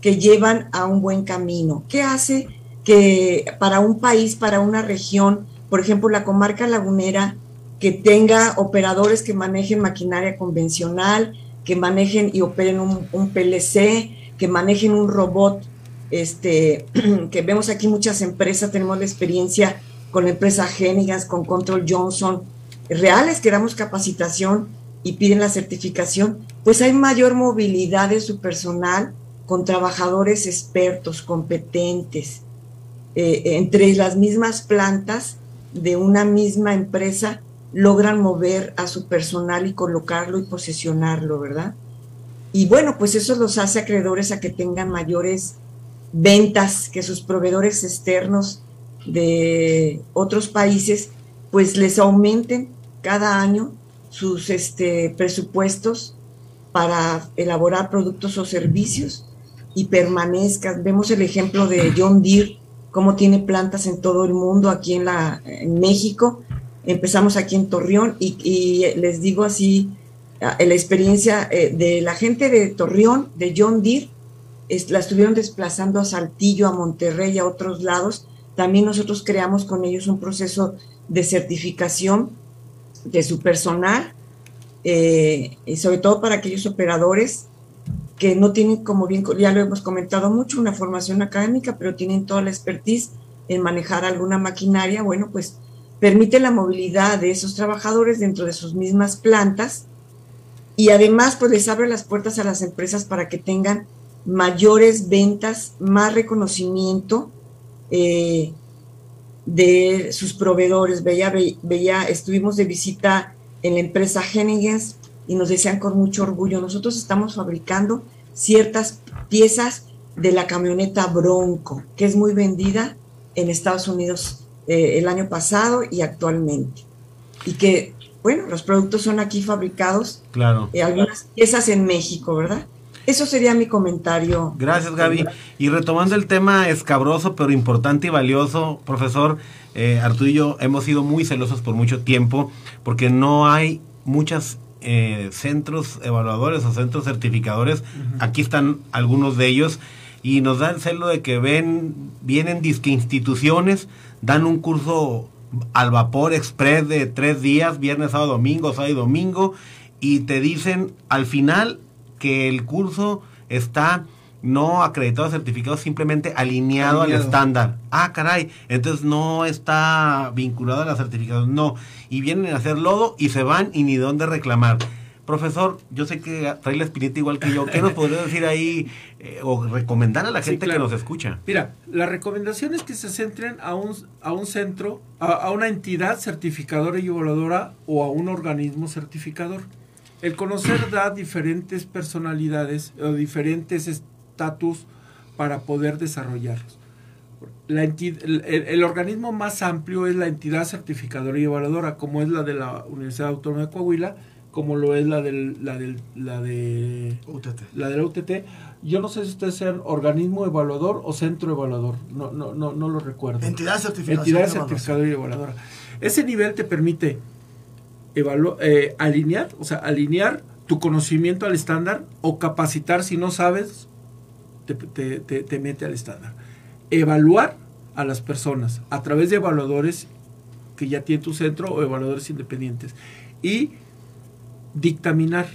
que llevan a un buen camino. ¿Qué hace que para un país, para una región, por ejemplo, la comarca lagunera, que tenga operadores que manejen maquinaria convencional, que manejen y operen un, PLC, que manejen un robot, este, que vemos aquí muchas empresas, tenemos la experiencia con la empresa Genigas, con Control Johnson, reales que damos capacitación y piden la certificación, pues hay mayor movilidad de su personal con trabajadores expertos, competentes, eh, entre las mismas plantas de una misma empresa logran mover a su personal y colocarlo y posesionarlo, ¿verdad? Y bueno, pues eso los hace acreedores a que tengan mayores ventas, que sus proveedores externos de otros países pues les aumenten cada año sus este, presupuestos para elaborar productos o servicios y permanezcan. Vemos el ejemplo de John Deere, cómo tiene plantas en todo el mundo, aquí en, la, México. Empezamos aquí en Torreón y, les digo así, la experiencia eh, de la gente de Torreón, de John Deere, la estuvieron desplazando a Saltillo, a Monterrey, a otros lados. También nosotros creamos con ellos un proceso de certificación de su personal, eh, y sobre todo para aquellos operadores que no tienen, como bien ya lo hemos comentado mucho, una formación académica, pero tienen toda la expertise en manejar alguna maquinaria, bueno, pues permite la movilidad de esos trabajadores dentro de sus mismas plantas y además pues les abre las puertas a las empresas para que tengan mayores ventas, más reconocimiento eh, de sus proveedores. Veía, veía, estuvimos de visita en la empresa Hennigens y nos decían con mucho orgullo, nosotros estamos fabricando ciertas piezas de la camioneta Bronco, que es muy vendida en Estados Unidos eh, el año pasado y actualmente. Y que, bueno, los productos son aquí fabricados, claro. Eh, algunas piezas en México, ¿verdad? Eso sería mi comentario. Gracias, Gaby. Y retomando el tema escabroso, pero importante y valioso, profesor, eh, Arturo y yo hemos sido muy celosos por mucho tiempo, porque no hay muchas eh, centros evaluadores o centros certificadores. Aquí están algunos de ellos y nos da el celo de que ven, vienen disque instituciones, dan un curso al vapor express de tres días, viernes, sábado, domingo, sábado y domingo, y te dicen al final que el curso está no acreditado, certificado, simplemente alineado, al estándar. Ah, caray, entonces no está vinculado a la certificación, no. Y vienen a hacer lodo y se van y ni dónde reclamar. Profesor, yo sé que trae la espinita igual que yo. ¿Qué nos podría decir ahí eh, o recomendar a la gente que nos escucha? Mira, la recomendación es que se centren a un, a un centro, a, a una entidad certificadora y evaluadora o a un organismo certificador. El conocer da diferentes personalidades o diferentes estatus para poder desarrollarlos. La el, organismo más amplio es la entidad certificadora y evaluadora, como es la de la Universidad Autónoma de Coahuila, como lo es la, del, la, del, la de UTT. la de la UTT. Yo no sé si ustedes sean organismo evaluador o centro evaluador, no, no, no, no lo recuerdo. Entidad certificadora. Entidad certificadora y evaluadora. Ese nivel te permite eh, alinear, o sea, alinear tu conocimiento al estándar o capacitar si no sabes, te, te, mete al estándar. Evaluar a las personas a través de evaluadores que ya tiene tu centro o evaluadores independientes. Y dictaminar.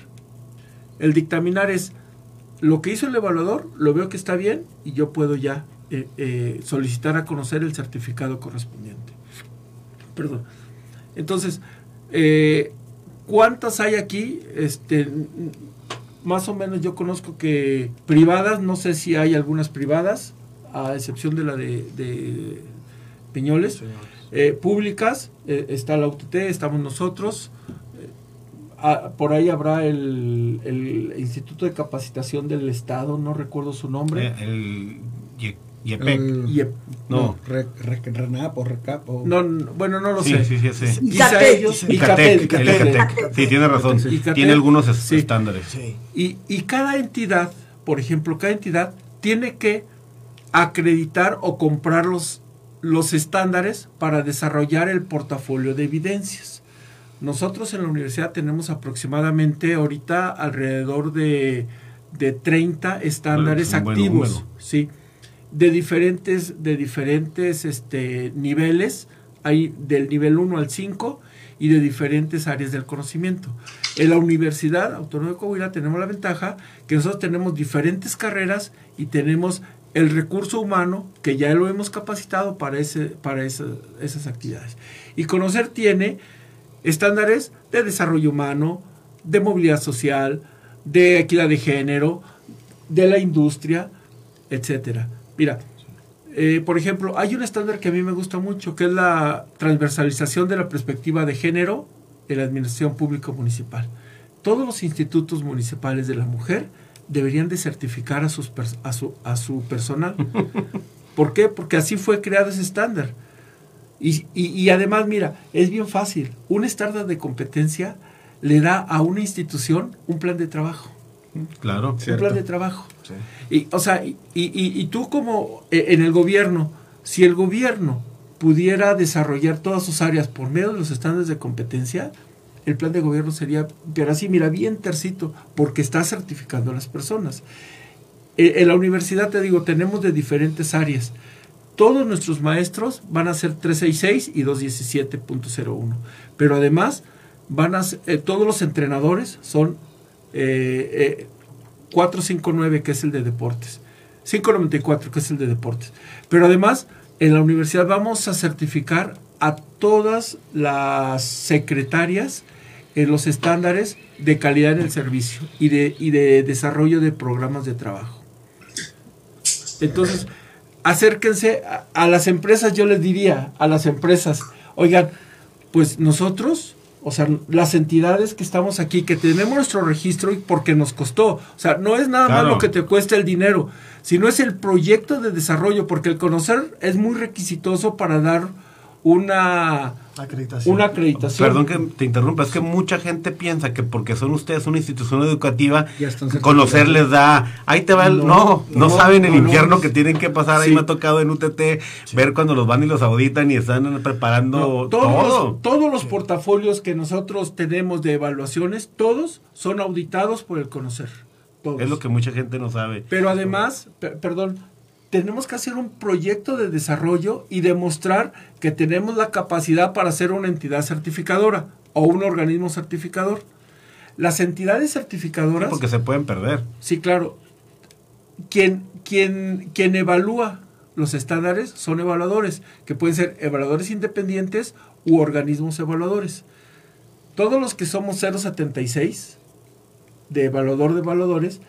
El dictaminar es lo que hizo el evaluador, lo veo que está bien y yo puedo ya eh, eh, solicitar a conocer el certificado correspondiente. Perdón. Entonces, eh, ¿Cuántas hay aquí? Este, más o menos yo conozco que privadas, no sé si hay algunas privadas, a excepción de la de, de Peñoles. Eh, públicas, eh, está la UTT, estamos nosotros. Ah, por ahí habrá el, el, Instituto de Capacitación del Estado, no recuerdo su nombre. el YEPEC. no. RENAP o RECAP. No, bueno, no lo sé. Sí, sí, sí. ICATEC. Sí, tiene razón. Tiene algunos estándares. Y, y cada entidad, por ejemplo, cada entidad tiene que acreditar o comprar los, los estándares para desarrollar el portafolio de evidencias. Nosotros en la universidad tenemos aproximadamente ahorita alrededor de, de 30 estándares activos. Sí de diferentes, de diferentes este, niveles, hay del nivel 1 al 5 y de diferentes áreas del conocimiento. En la Universidad Autónoma de Coahuila tenemos la ventaja que nosotros tenemos diferentes carreras y tenemos el recurso humano que ya lo hemos capacitado para, ese, para esas actividades. Y conocer tiene estándares de desarrollo humano, de movilidad social, de equidad de género, de la industria, etcétera. Mira, eh, por ejemplo, hay un estándar que a mí me gusta mucho, que es la transversalización de la perspectiva de género en la administración pública municipal. Todos los institutos municipales de la mujer deberían de certificar a, sus a, su, a su personal. ¿Por qué? Porque así fue creado ese estándar. Y, y, y, además, mira, es bien fácil. Un estándar de competencia le da a una institución un plan de trabajo. Claro. Un plan de trabajo. Y, o sea, y, y, tú como eh, en el gobierno, si el gobierno pudiera desarrollar todas sus áreas por medio de los estándares de competencia, el plan de gobierno sería, pero así, mira, bien tercito, porque está certificando a las personas. Eh, en la universidad, te digo, tenemos de diferentes áreas. Todos nuestros maestros van a ser 366 y 217.01. Pero además, van a eh, todos los entrenadores son 459, que es el de deportes. 594, que es el de deportes. Pero además, en la universidad vamos a certificar a todas las secretarias en los estándares de calidad en el servicio y de, y de desarrollo de programas de trabajo. Entonces, acérquense a, las empresas, yo les diría a las empresas, oigan, pues nosotros o sea, las entidades que estamos aquí, que tenemos nuestro registro y porque nos costó. O sea, no es nada más lo que te cuesta el dinero, sino es el proyecto de desarrollo, porque el conocer es muy requisitoso para dar una acreditación. Una acreditación. Perdón que te interrumpa, es que mucha gente piensa que porque son ustedes una institución educativa, conocerles da, ahí te va el, no, no, saben el infierno que tienen que pasar, ahí me ha tocado en UTT ver cuando los van y los auditan y están preparando todos todo. Los, todos los portafolios que nosotros tenemos de evaluaciones, todos son auditados por el conocer. Es lo que mucha gente no sabe. Pero además, perdón, tenemos que hacer un proyecto de desarrollo y demostrar que tenemos la capacidad para ser una entidad certificadora o un organismo certificador. Las entidades certificadoras... porque se pueden perder. Sí, claro. Quien, quien, quien evalúa los estándares son evaluadores, que pueden ser evaluadores independientes u organismos evaluadores. Todos los que somos 076 de evaluador de evaluadores,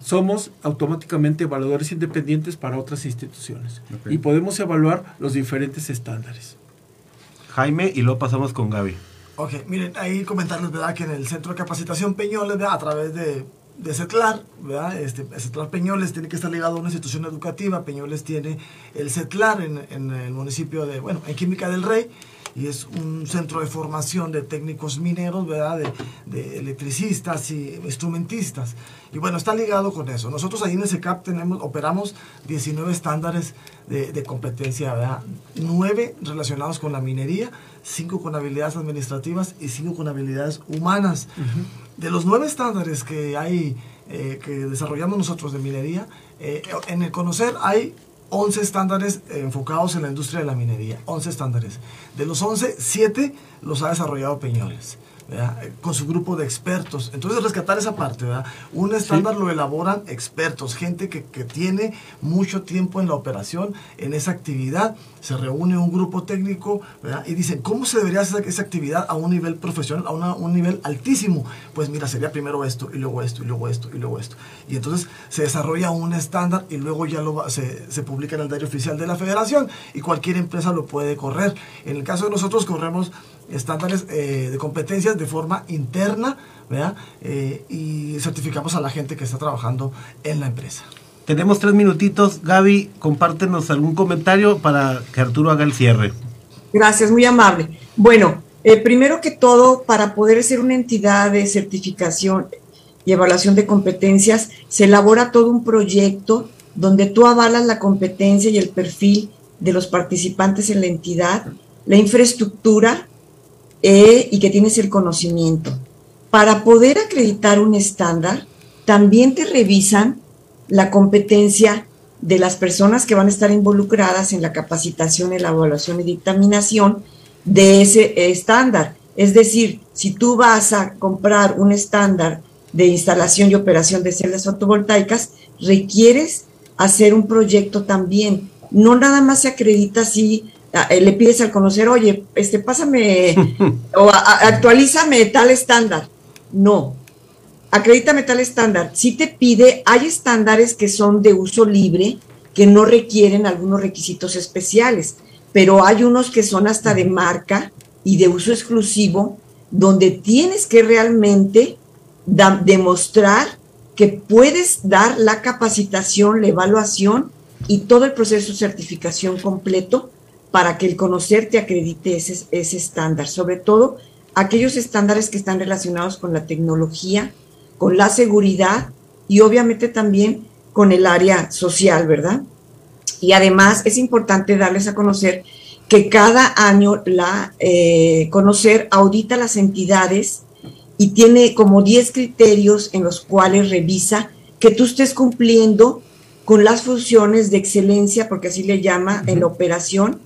somos automáticamente evaluadores independientes para otras instituciones y podemos evaluar los diferentes estándares. Jaime, y luego pasamos con Gaby. Ok, miren, ahí comentarles, ¿verdad? Que en el Centro de Capacitación Peñoles, ¿verdad? A través de, de CETLAR, ¿verdad? Este, CETLAR Peñoles tiene que estar ligado a una institución educativa. Peñoles tiene el CETLAR en, en el municipio de, bueno, en Química del Rey y es un centro de formación de técnicos mineros, ¿verdad? De, electricistas y instrumentistas. Y bueno, está ligado con eso. Nosotros ahí en ese CAP tenemos, operamos 19 estándares de, competencia, ¿verdad? 9 relacionados con la minería, 5 con habilidades administrativas y 5 con habilidades humanas. De los 9 estándares que hay, eh, que desarrollamos nosotros de minería, eh, en el conocer hay 11 estándares enfocados en la industria de la minería, 11 estándares. De los 11, 7 los ha desarrollado Peñoles. Con su grupo de expertos. Entonces, rescatar esa parte, ¿verdad? Un estándar lo elaboran expertos, gente que, que, tiene mucho tiempo en la operación, en esa actividad. Se reúne un grupo técnico ¿verdad? y dicen, ¿cómo se debería hacer esa actividad a un nivel profesional, a un nivel altísimo? Pues mira, sería primero esto, y luego esto, y luego esto, y luego esto. Y entonces se desarrolla un estándar y luego ya lo, se, se publica en el diario oficial de la federación y cualquier empresa lo puede correr. En el caso de nosotros corremos estándares eh, de competencias de forma interna, ¿verdad? Eh, y certificamos a la gente que está trabajando en la empresa. Tenemos tres minutitos. Gaby, compártenos algún comentario para que Arturo haga el cierre. Gracias, muy amable. Bueno, eh, primero que todo, para poder ser una entidad de certificación y evaluación de competencias, se elabora todo un proyecto donde tú avalas la competencia y el perfil de los participantes en la entidad, la infraestructura, eh, y que tienes el conocimiento. Para poder acreditar un estándar, también te revisan la competencia de las personas que van a estar involucradas en la capacitación, en la evaluación y dictaminación de ese estándar. Es decir, si tú vas a comprar un estándar de instalación y operación de celdas fotovoltaicas, requieres hacer un proyecto también. No nada más se acredita eh, le pides al conocer, oye, este, pásame o actualízame tal estándar. No, acredítame tal estándar. Si te pide, hay estándares que son de uso libre, que no requieren algunos requisitos especiales, pero hay unos que son hasta de marca y de uso exclusivo, donde tienes que realmente demostrar que puedes dar la capacitación, la evaluación y todo el proceso de certificación completo para que el conocer te acredite ese, ese estándar, sobre todo aquellos estándares que están relacionados con la tecnología, con la seguridad y obviamente también con el área social, ¿verdad? Y además es importante darles a conocer que cada año la eh, conocer audita las entidades y tiene como 10 criterios en los cuales revisa que tú estés cumpliendo con las funciones de excelencia, porque así le llama, en la operación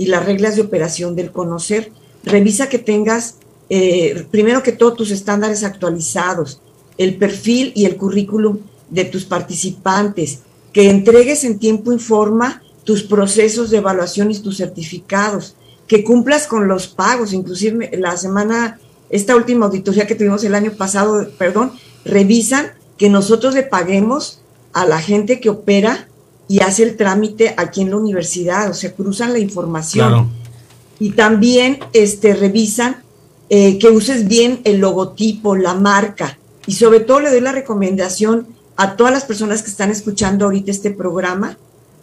y las reglas de operación del conocer. Revisa que tengas, eh, primero que todo, tus estándares actualizados, el perfil y el currículum de tus participantes, que entregues en tiempo y forma tus procesos de evaluación y tus certificados, que cumplas con los pagos, inclusive la semana, esta última auditoría que tuvimos el año pasado, perdón, revisan que nosotros le paguemos a la gente que opera y hace el trámite aquí en la universidad, o sea, cruzan la información. Y también este, revisan eh, que uses bien el logotipo, la marca y sobre todo le doy la recomendación a todas las personas que están escuchando ahorita este programa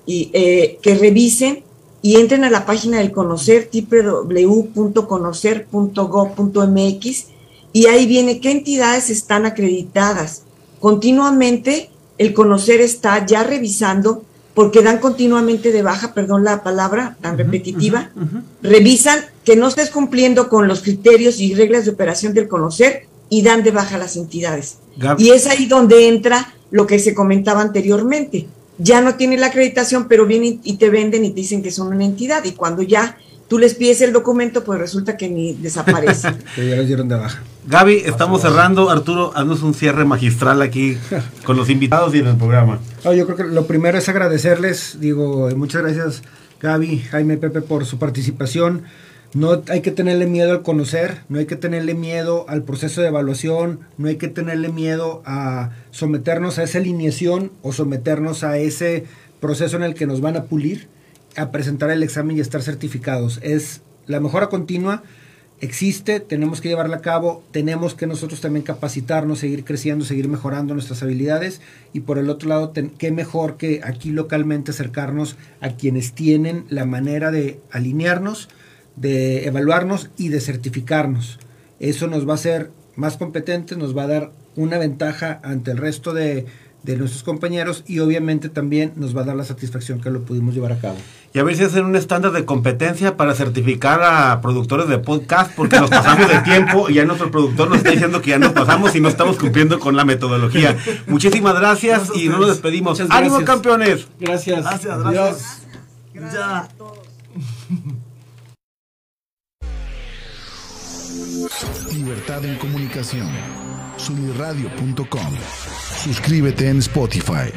y eh, que revisen y entren a la página del conocer www.conocer.gov.mx y ahí viene qué entidades están acreditadas. Continuamente el conocer está ya revisando porque dan continuamente de baja, perdón la palabra tan repetitiva, revisan que no estés cumpliendo con los criterios y reglas de operación del conocer y dan de baja las entidades. Y es ahí donde entra lo que se comentaba anteriormente. Ya no tiene la acreditación, pero vienen y te venden y te dicen que son una entidad. Y cuando ya tú les pides el documento, pues resulta que ni desaparece. ya los dieron de baja. Gaby, estamos cerrando. Arturo, haznos un cierre magistral aquí con los invitados y en el programa. yo creo que lo primero es agradecerles. Digo, muchas gracias, Gaby, Jaime, Pepe, por su participación. No hay que tenerle miedo al conocer, no hay que tenerle miedo al proceso de evaluación, no hay que tenerle miedo a someternos a esa alineación o someternos a ese proceso en el que nos van a pulir, a presentar el examen y estar certificados. Es la mejora continua, existe, tenemos que llevarla a cabo, tenemos que nosotros también capacitarnos, seguir creciendo, seguir mejorando nuestras habilidades y por el otro lado, qué mejor que aquí localmente acercarnos a quienes tienen la manera de alinearnos de evaluarnos y de certificarnos. Eso nos va a hacer más competentes, nos va a dar una ventaja ante el resto de, nuestros compañeros y obviamente también nos va a dar la satisfacción que lo pudimos llevar a cabo. Y a ver si hacen un estándar de competencia para certificar a productores de podcast, porque nos pasamos de tiempo y ya nuestro productor nos está diciendo que ya nos pasamos y no estamos cumpliendo con la metodología. Muchísimas gracias y no nos despedimos. ¡Ánimo, campeones! Gracias. Gracias, gracias. Gracias a todos. Libertad en comunicación. Sunirradio.com. Suscríbete en Spotify.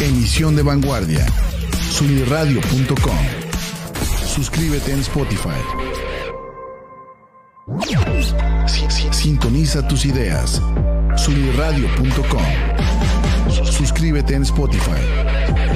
Emisión de vanguardia. Sunirradio.com. Suscríbete en Spotify. Sintoniza tus ideas. Sunirradio.com. Suscríbete en Spotify.